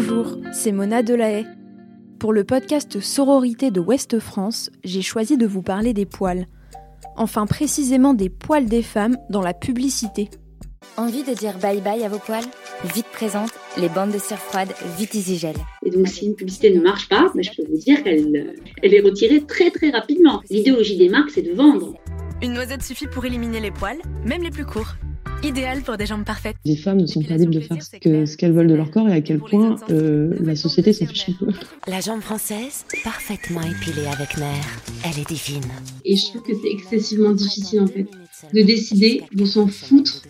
Bonjour, c'est Mona Delahaye. Pour le podcast Sororité de Ouest France, j'ai choisi de vous parler des poils. Enfin précisément des poils des femmes dans la publicité. Envie de dire bye bye à vos poils? Vite présente les bandes de cire froide Vitisigel. Et donc si une publicité ne marche pas, bah, je peux vous dire qu'elle elle est retirée très très rapidement. L'idéologie des marques, c'est de vendre. Une noisette suffit pour éliminer les poils, même les plus courts. Idéal pour des jambes parfaites. Les femmes ne sont pas libres de faire ce qu'elles veulent de leur corps et à quel point euh, la société s'en fiche un peu. La jambe française, parfaitement épilée avec nerfs. Elle est divine. Et je trouve que c'est excessivement difficile en fait de décider de s'en foutre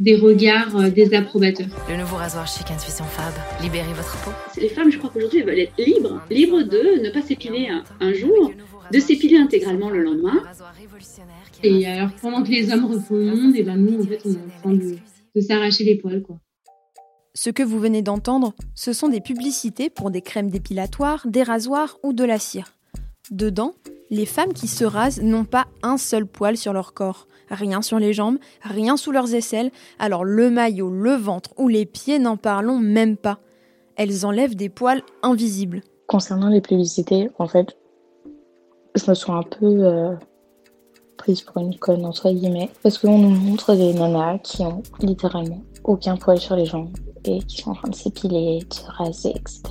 des regards euh, des approbateurs. Le nouveau rasoir chic Intuition Fab. Libérez votre peau. Les femmes, je crois qu'aujourd'hui, elles veulent être libres. Libres de ne pas s'épiler un, un jour, de s'épiler intégralement le lendemain. Et alors pendant que les hommes refont le monde, et ben nous en fait on est en train de, de s'arracher les poils quoi. Ce que vous venez d'entendre, ce sont des publicités pour des crèmes dépilatoires, des rasoirs ou de la cire. Dedans, les femmes qui se rasent n'ont pas un seul poil sur leur corps, rien sur les jambes, rien sous leurs aisselles, alors le maillot, le ventre ou les pieds n'en parlons même pas. Elles enlèvent des poils invisibles. Concernant les publicités, en fait, je me sens un peu euh, prise pour une conne, entre guillemets, parce qu'on nous montre des nanas qui ont littéralement aucun poil sur les jambes et qui sont en train de s'épiler, de se raser, etc.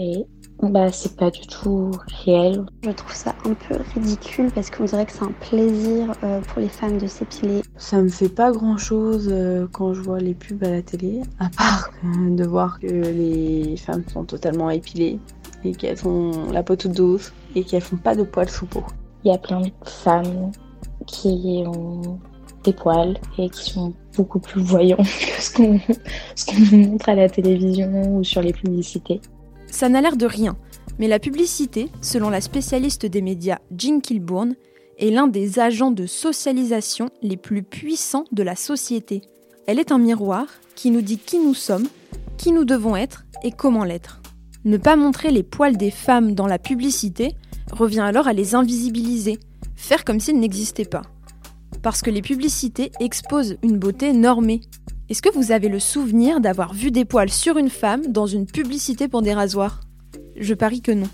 Et bah, c'est pas du tout réel. Je trouve ça un peu ridicule parce qu'on dirait que c'est un plaisir euh, pour les femmes de s'épiler. Ça me fait pas grand chose euh, quand je vois les pubs à la télé, à part euh, de voir que les femmes sont totalement épilées et qu'elles ont la peau toute douce et qu'elles font pas de poils sous peau. Il y a plein de femmes qui ont des poils et qui sont beaucoup plus voyants que ce qu'on ce qu'on nous montre à la télévision ou sur les publicités. Ça n'a l'air de rien, mais la publicité, selon la spécialiste des médias Jean Kilbourne, est l'un des agents de socialisation les plus puissants de la société. Elle est un miroir qui nous dit qui nous sommes, qui nous devons être et comment l'être. Ne pas montrer les poils des femmes dans la publicité revient alors à les invisibiliser, faire comme s'ils n'existaient pas. Parce que les publicités exposent une beauté normée. Est-ce que vous avez le souvenir d'avoir vu des poils sur une femme dans une publicité pour des rasoirs? Je parie que non.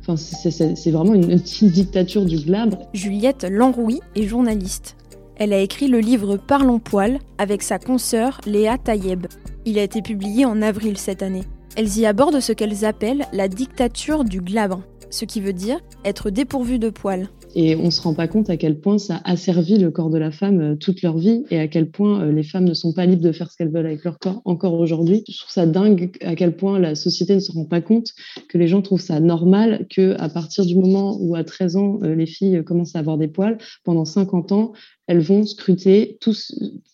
Enfin, c'est- vraiment une, une dictature du glabre. Juliette Lanrouy est journaliste. Elle a écrit le livre Parlons poil avec sa consoeur Léa Tayeb. Il a été publié en avril cette année. Elles y abordent ce qu'elles appellent la dictature du glabre, ce qui veut dire être dépourvu de poils. Et on se rend pas compte à quel point ça asservit le corps de la femme euh, toute leur vie et à quel point euh, les femmes ne sont pas libres de faire ce qu'elles veulent avec leur corps encore aujourd'hui. Je trouve ça dingue à quel point la société ne se rend pas compte que les gens trouvent ça normal que à partir du moment où à 13 ans euh, les filles commencent à avoir des poils, pendant 50 ans, elles vont scruter tout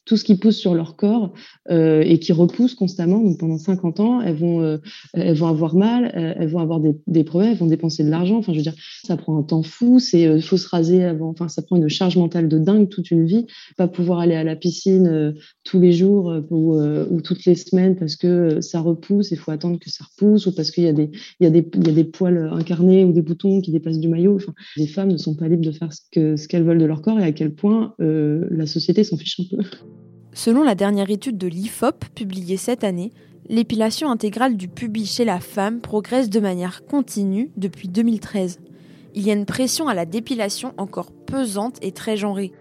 tout ce qui pousse sur leur corps euh, et qui repousse constamment. Donc pendant 50 ans, elles vont euh, elles vont avoir mal, euh, elles vont avoir des, des problèmes, elles vont dépenser de l'argent. Enfin, je veux dire, ça prend un temps fou. C'est faut se raser avant. Enfin, ça prend une charge mentale de dingue toute une vie. Pas pouvoir aller à la piscine tous les jours ou, ou toutes les semaines parce que ça repousse. Il faut attendre que ça repousse ou parce qu'il y a des il y a des il y a des poils incarnés ou des boutons qui dépassent du maillot. Enfin, les femmes ne sont pas libres de faire ce qu'elles veulent de leur corps et à quel point euh, la société s'en fiche un peu. Selon la dernière étude de l'IFOP publiée cette année, l'épilation intégrale du pubis chez la femme progresse de manière continue depuis 2013. Il y a une pression à la dépilation encore pesante et très genrée.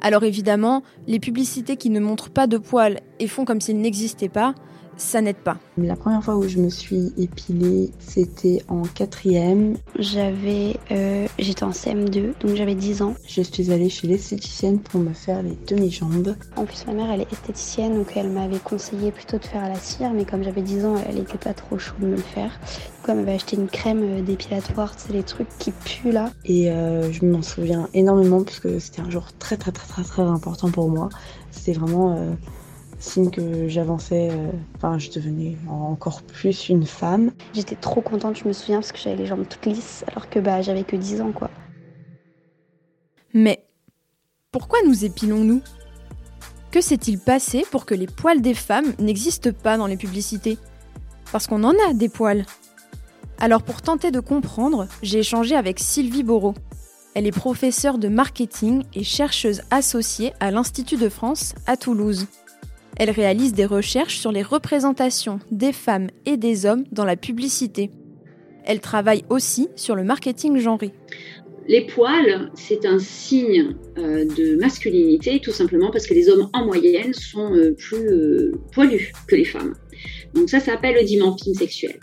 Alors évidemment, les publicités qui ne montrent pas de poils et font comme s'ils n'existaient pas, ça n'aide pas. La première fois où je me suis épilée, c'était en quatrième. J'avais, euh, j'étais en CM2, donc j'avais 10 ans. Je suis allée chez l'esthéticienne pour me faire les demi-jambes. En plus, ma mère, elle est esthéticienne, donc elle m'avait conseillé plutôt de faire à la cire, mais comme j'avais 10 ans, elle était pas trop chaude de me le faire. Du coup, elle m'avait acheté une crème euh, dépilatoire, c'est les trucs qui puent là. Et euh, je m'en souviens énormément parce que c'était un jour très très très très très important pour moi. C'était vraiment euh, signe que j'avançais, euh, enfin je devenais encore plus une femme. J'étais trop contente, je me souviens, parce que j'avais les jambes toutes lisses, alors que bah j'avais que 10 ans, quoi. Mais pourquoi nous épilons-nous Que s'est-il passé pour que les poils des femmes n'existent pas dans les publicités? Parce qu'on en a des poils. Alors pour tenter de comprendre, j'ai échangé avec Sylvie Borot. Elle est professeure de marketing et chercheuse associée à l'Institut de France à Toulouse. Elle réalise des recherches sur les représentations des femmes et des hommes dans la publicité. Elle travaille aussi sur le marketing genré. Les poils, c'est un signe euh, de masculinité, tout simplement parce que les hommes en moyenne sont euh, plus euh, poilus que les femmes. Donc ça, ça s'appelle le dimorphisme sexuel.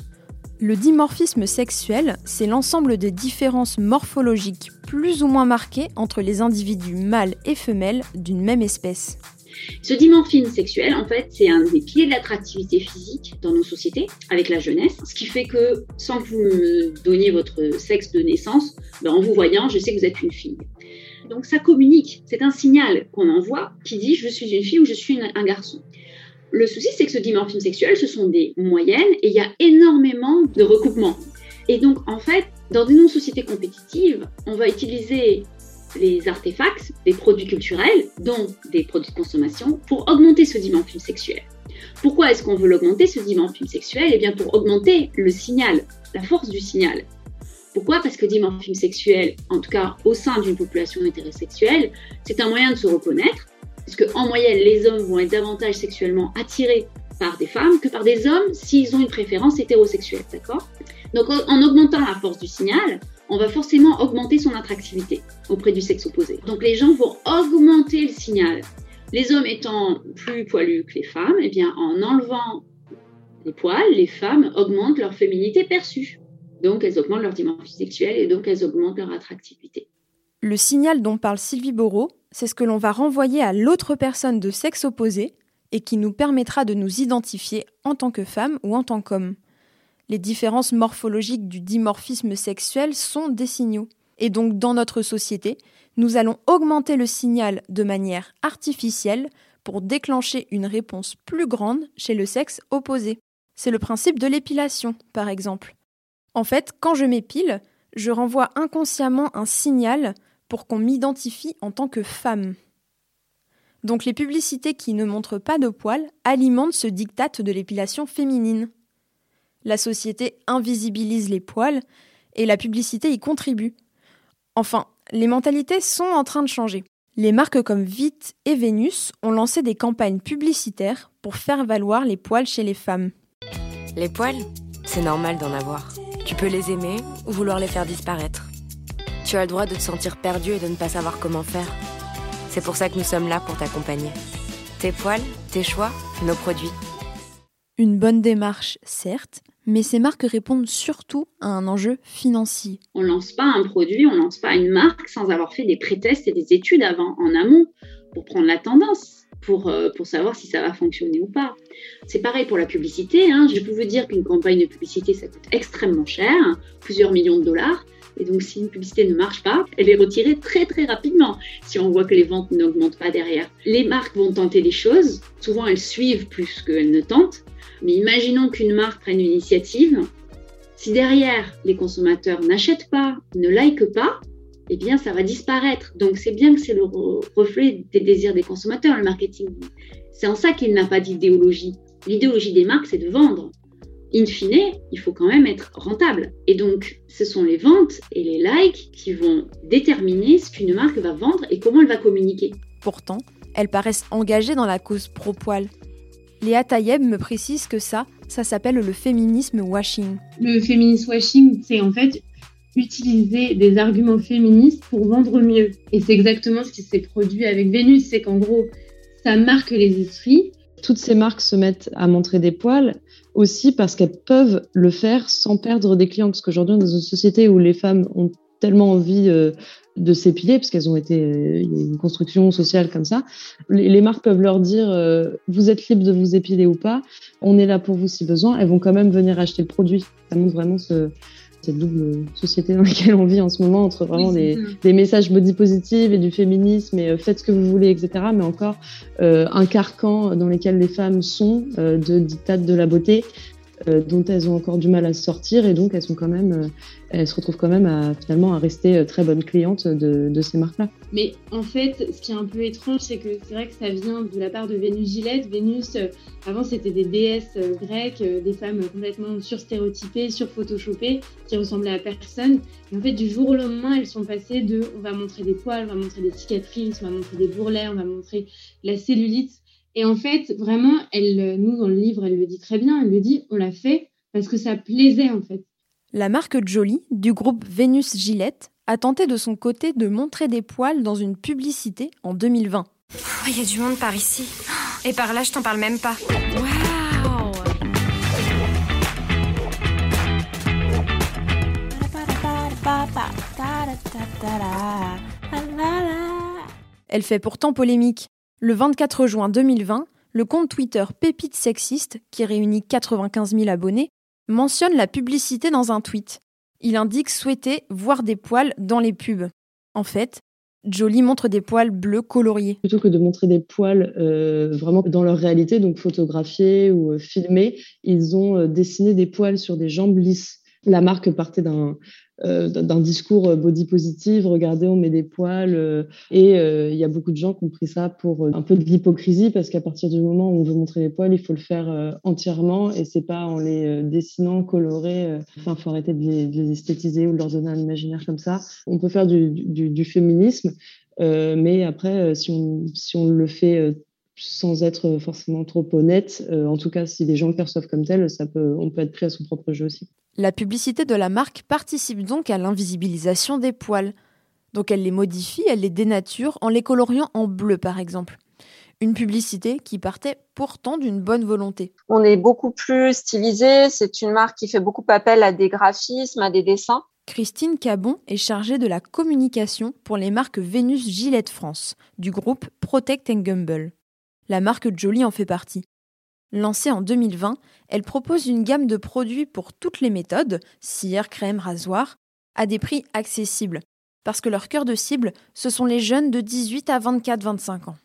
Le dimorphisme sexuel, c'est l'ensemble des différences morphologiques plus ou moins marquées entre les individus mâles et femelles d'une même espèce. Ce dimorphisme sexuel, en fait, c'est un des piliers de l'attractivité physique dans nos sociétés, avec la jeunesse, ce qui fait que, sans que vous me donniez votre sexe de naissance, ben, en vous voyant, je sais que vous êtes une fille. Donc ça communique, c'est un signal qu'on envoie qui dit je suis une fille ou je suis un garçon. Le souci, c'est que ce dimorphisme sexuel, ce sont des moyennes et il y a énormément de recoupements. Et donc, en fait, dans une société compétitive, on va utiliser les artefacts, des produits culturels, dont des produits de consommation, pour augmenter ce dimorphisme sexuel. Pourquoi est-ce qu'on veut l'augmenter, ce dimorphisme sexuel? Eh bien, pour augmenter le signal, la force du signal. Pourquoi? Parce que dimorphisme sexuel, en tout cas au sein d'une population hétérosexuelle, c'est un moyen de se reconnaître, puisque en moyenne, les hommes vont être davantage sexuellement attirés par des femmes que par des hommes s'ils ont une préférence hétérosexuelle, d'accord? Donc en augmentant la force du signal, on va forcément augmenter son attractivité auprès du sexe opposé. Donc les gens vont augmenter le signal. Les hommes étant plus poilus que les femmes, eh bien en enlevant les poils, les femmes augmentent leur féminité perçue. Donc elles augmentent leur dimension sexuelle et donc elles augmentent leur attractivité. Le signal dont parle Sylvie Bourreau, c'est ce que l'on va renvoyer à l'autre personne de sexe opposé et qui nous permettra de nous identifier en tant que femme ou en tant qu'homme. Les différences morphologiques du dimorphisme sexuel sont des signaux. Et donc dans notre société, nous allons augmenter le signal de manière artificielle pour déclencher une réponse plus grande chez le sexe opposé. C'est le principe de l'épilation, par exemple. En fait, quand je m'épile, je renvoie inconsciemment un signal pour qu'on m'identifie en tant que femme. Donc les publicités qui ne montrent pas de poils alimentent ce diktat de l'épilation féminine. La société invisibilise les poils et la publicité y contribue. Enfin, les mentalités sont en train de changer. Les marques comme Vite et Vénus ont lancé des campagnes publicitaires pour faire valoir les poils chez les femmes. Les poils, c'est normal d'en avoir. Tu peux les aimer ou vouloir les faire disparaître. Tu as le droit de te sentir perdu et de ne pas savoir comment faire. C'est pour ça que nous sommes là pour t'accompagner. Tes poils, tes choix, nos produits. Une bonne démarche, certes, mais ces marques répondent surtout à un enjeu financier. On ne lance pas un produit, on ne lance pas une marque sans avoir fait des pré-tests et des études avant, en amont, pour prendre la tendance, pour, euh, pour savoir si ça va fonctionner ou pas. C'est pareil pour la publicité. Hein. Je peux vous dire qu'une campagne de publicité, ça coûte extrêmement cher, plusieurs millions de dollars. Et donc, si une publicité ne marche pas, elle est retirée très très rapidement si on voit que les ventes n'augmentent pas derrière. Les marques vont tenter des choses. Souvent, elles suivent plus qu'elles ne tentent. Mais imaginons qu'une marque prenne une initiative. Si derrière, les consommateurs n'achètent pas, ne likent pas, eh bien, ça va disparaître. Donc, c'est bien que c'est le reflet des désirs des consommateurs, le marketing. C'est en ça qu'il n'a pas d'idéologie. L'idéologie des marques, c'est de vendre in fine, il faut quand même être rentable. Et donc, ce sont les ventes et les likes qui vont déterminer ce qu'une marque va vendre et comment elle va communiquer. Pourtant, elles paraissent engagées dans la cause pro-poil. Léa Tayeb me précise que ça, ça s'appelle le féminisme washing. Le féminisme washing, c'est en fait utiliser des arguments féministes pour vendre mieux. Et c'est exactement ce qui s'est produit avec Vénus, c'est qu'en gros, ça marque les esprits. Toutes ces marques se mettent à montrer des poils aussi parce qu'elles peuvent le faire sans perdre des clients. Parce qu'aujourd'hui, dans une société où les femmes ont tellement envie euh, de s'épiler, parce qu'elles ont été, euh, une construction sociale comme ça, les, marques peuvent leur dire, euh, vous êtes libre de vous épiler ou pas, on est là pour vous si besoin, elles vont quand même venir acheter le produit. Ça montre vraiment ce, cette double société dans laquelle on vit en ce moment, entre vraiment des, messages body positive et du féminisme et faites ce que vous voulez, etc. Mais encore un carcan dans lequel les femmes sont de dictat de la beauté euh, dont elles ont encore du mal à sortir et donc elles sont quand même, euh, elles se retrouvent quand même à finalement à rester euh, très bonnes clientes de, de ces marques-là. Mais en fait, ce qui est un peu étrange, c'est que c'est vrai que ça vient de la part de Vénus Gillette. Vénus, avant, c'était des déesses grecques, des femmes complètement surstéréotypées, surphotoshopées, qui ressemblaient à personne. Et en fait, du jour au lendemain, elles sont passées de on va montrer des poils, on va montrer des cicatrices, on va montrer des bourrelets, on va montrer la cellulite. Et en fait, vraiment, elle, nous, dans le livre, elle le dit très bien, elle le dit, on l'a fait parce que ça plaisait, en fait. La marque Jolie, du groupe Vénus Gillette, a tenté de son côté de montrer des poils dans une publicité en 2020. Il y a du monde par ici. Et par là, je t'en parle même pas. Waouh Elle fait pourtant polémique. Le 24 juin 2020, le compte Twitter Pépite Sexiste, qui réunit 95 000 abonnés, mentionne la publicité dans un tweet. Il indique souhaiter voir des poils dans les pubs. En fait, Jolie montre des poils bleus coloriés. Plutôt que de montrer des poils euh, vraiment dans leur réalité, donc photographiés ou euh, filmés, ils ont euh, dessiné des poils sur des jambes lisses. La marque partait d'un euh, discours euh, body positive, regardez, on met des poils. Euh, et il y a beaucoup de gens qui ont pris ça pour un peu de l'hypocrisie parce qu'à partir du moment où on veut montrer les poils, il faut le faire entièrement et c'est pas en les dessinant, colorés. Enfin, faut arrêter de les, esthétiser ou de leur donner un imaginaire comme ça. On peut faire du, féminisme, mais après, si on, si on le fait sans être forcément trop honnête, en tout cas, si les gens le perçoivent comme tel, ça peut, on peut être pris à son propre jeu aussi. La publicité de la marque participe donc à l'invisibilisation des poils. Donc elle les modifie, elle les dénature en les coloriant en bleu par exemple. Une publicité qui partait pourtant d'une bonne volonté. On est beaucoup plus stylisé, c'est une marque qui fait beaucoup appel à des graphismes, à des dessins. Christine Cabon est chargée de la communication pour les marques Vénus Gillette France du groupe Protect Gamble. La marque Jolie en fait partie. Lancée en 2020, elle propose une gamme de produits pour toutes les méthodes, cire, crème, rasoir, à des prix accessibles, parce que leur cœur de cible, ce sont les jeunes de 18 à 24-25 ans.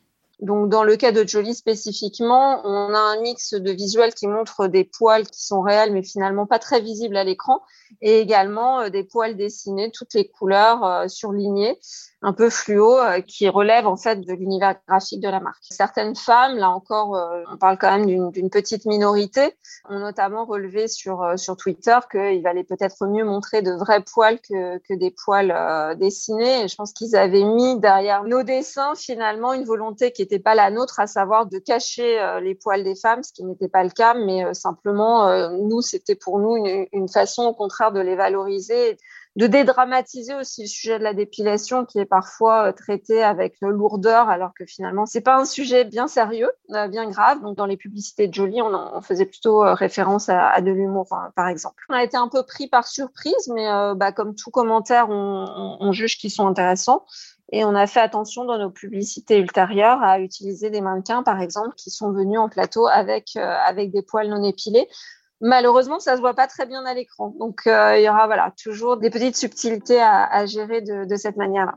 Donc, dans le cas de Jolie spécifiquement, on a un mix de visuels qui montre des poils qui sont réels, mais finalement pas très visibles à l'écran, et également euh, des poils dessinés, toutes les couleurs euh, surlignées, un peu fluo euh, qui relève en fait de l'univers graphique de la marque. Certaines femmes, là encore, euh, on parle quand même d'une petite minorité, ont notamment relevé sur euh, sur Twitter qu'il valait peut-être mieux montrer de vrais poils que, que des poils dessinés. Et je pense qu'ils avaient mis derrière nos dessins finalement une volonté qui n'était pas la nôtre, à savoir de cacher les poils des femmes, ce qui n'était pas le cas, mais simplement nous c'était pour nous une, une façon au contraire de les valoriser de dédramatiser aussi le sujet de la dépilation qui est parfois euh, traité avec lourdeur alors que finalement c'est pas un sujet bien sérieux, euh, bien grave. Donc dans les publicités de Jolie, on, faisait plutôt euh, référence à, de l'humour par exemple. On a été un peu pris par surprise, mais bah, comme tout commentaire, on, on juge qu'ils sont intéressants. Et on a fait attention dans nos publicités ultérieures à utiliser des mannequins, par exemple, qui sont venus en plateau avec, avec des poils non épilés Malheureusement, ça se voit pas très bien à l'écran. Donc, euh, il y aura voilà, toujours des petites subtilités à, gérer de, cette manière-là.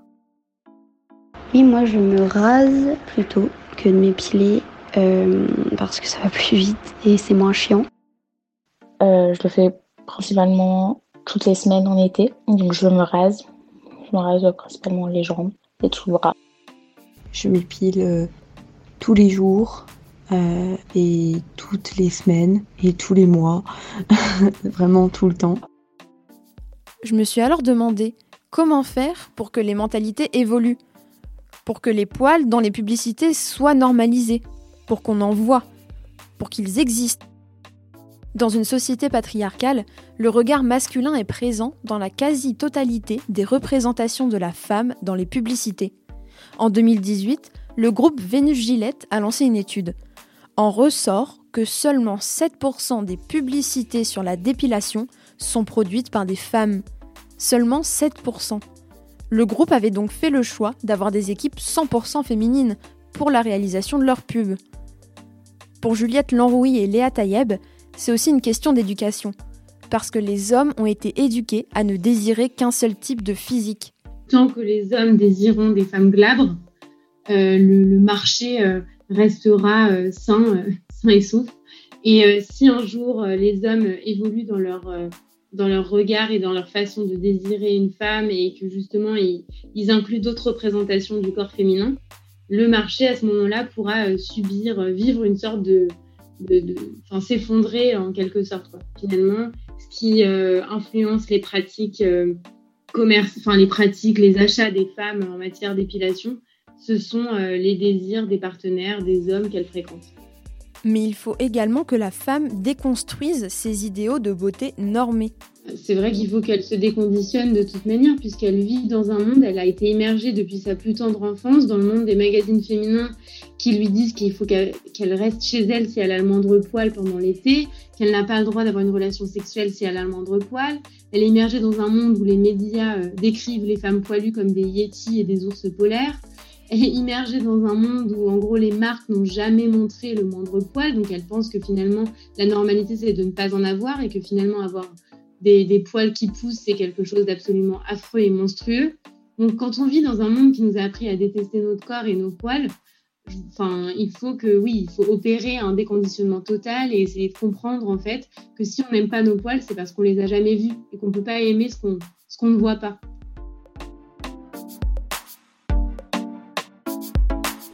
Oui, moi, je me rase plutôt que de m'épiler euh, parce que ça va plus vite et c'est moins chiant. Euh, je le fais principalement toutes les semaines en été. Donc, je me rase. Je me rase principalement les jambes et tout le bras. Je m'épile tous les jours euh, et toutes les semaines et tous les mois, vraiment tout le temps. Je me suis alors demandé comment faire pour que les mentalités évoluent, pour que les poils dans les publicités soient normalisés, pour qu'on en voit, pour qu'ils existent. Dans une société patriarcale, le regard masculin est présent dans la quasi-totalité des représentations de la femme dans les publicités. En 2018, le groupe Vénus Gillette a lancé une étude en ressort que seulement 7% des publicités sur la dépilation sont produites par des femmes. Seulement 7%. Le groupe avait donc fait le choix d'avoir des équipes 100% féminines pour la réalisation de leurs pubs. Pour Juliette Lanrouy et Léa Taïeb, c'est aussi une question d'éducation, parce que les hommes ont été éduqués à ne désirer qu'un seul type de physique. Tant que les hommes désireront des femmes glabres, euh, le, marché euh, restera euh, sain, euh, sain et sauf. Et euh, si un jour les hommes évoluent dans leur dans leur regard et dans leur façon de désirer une femme et que justement ils, ils incluent d'autres représentations du corps féminin, le marché à ce moment-là pourra subir, vivre une sorte de, de, enfin s'effondrer en quelque sorte quoi. Finalement, ce qui influence les pratiques commerce, enfin les pratiques, les achats des femmes en matière d'épilation ce sont les désirs des partenaires, des hommes qu'elle fréquente. Mais il faut également que la femme déconstruise ses idéaux de beauté normés. C'est vrai qu'il faut qu'elle se déconditionne de toute manière, puisqu'elle vit dans un monde, elle a été immergée depuis sa plus tendre enfance dans le monde des magazines féminins qui lui disent qu'il faut qu'elle reste chez elle si elle a le moindre poil pendant l'été, qu'elle n'a pas le droit d'avoir une relation sexuelle si elle a le moindre poil. Elle est immergée dans un monde où les médias euh, décrivent les femmes poilues comme des yétis et des ours polaires. Est immergée dans un monde où, en gros, les marques n'ont jamais montré le moindre poil. Donc, elle pense que finalement, la normalité, c'est de ne pas en avoir et que finalement, avoir des, des poils qui poussent, c'est quelque chose d'absolument affreux et monstrueux. Donc, quand on vit dans un monde qui nous a appris à détester notre corps et nos poils, enfin, il faut que, oui, il faut opérer un déconditionnement total et essayer de comprendre, en fait, que si on n'aime pas nos poils, c'est parce qu'on les a jamais vus et qu'on peut pas aimer ce qu'on ce qu'on ne voit pas.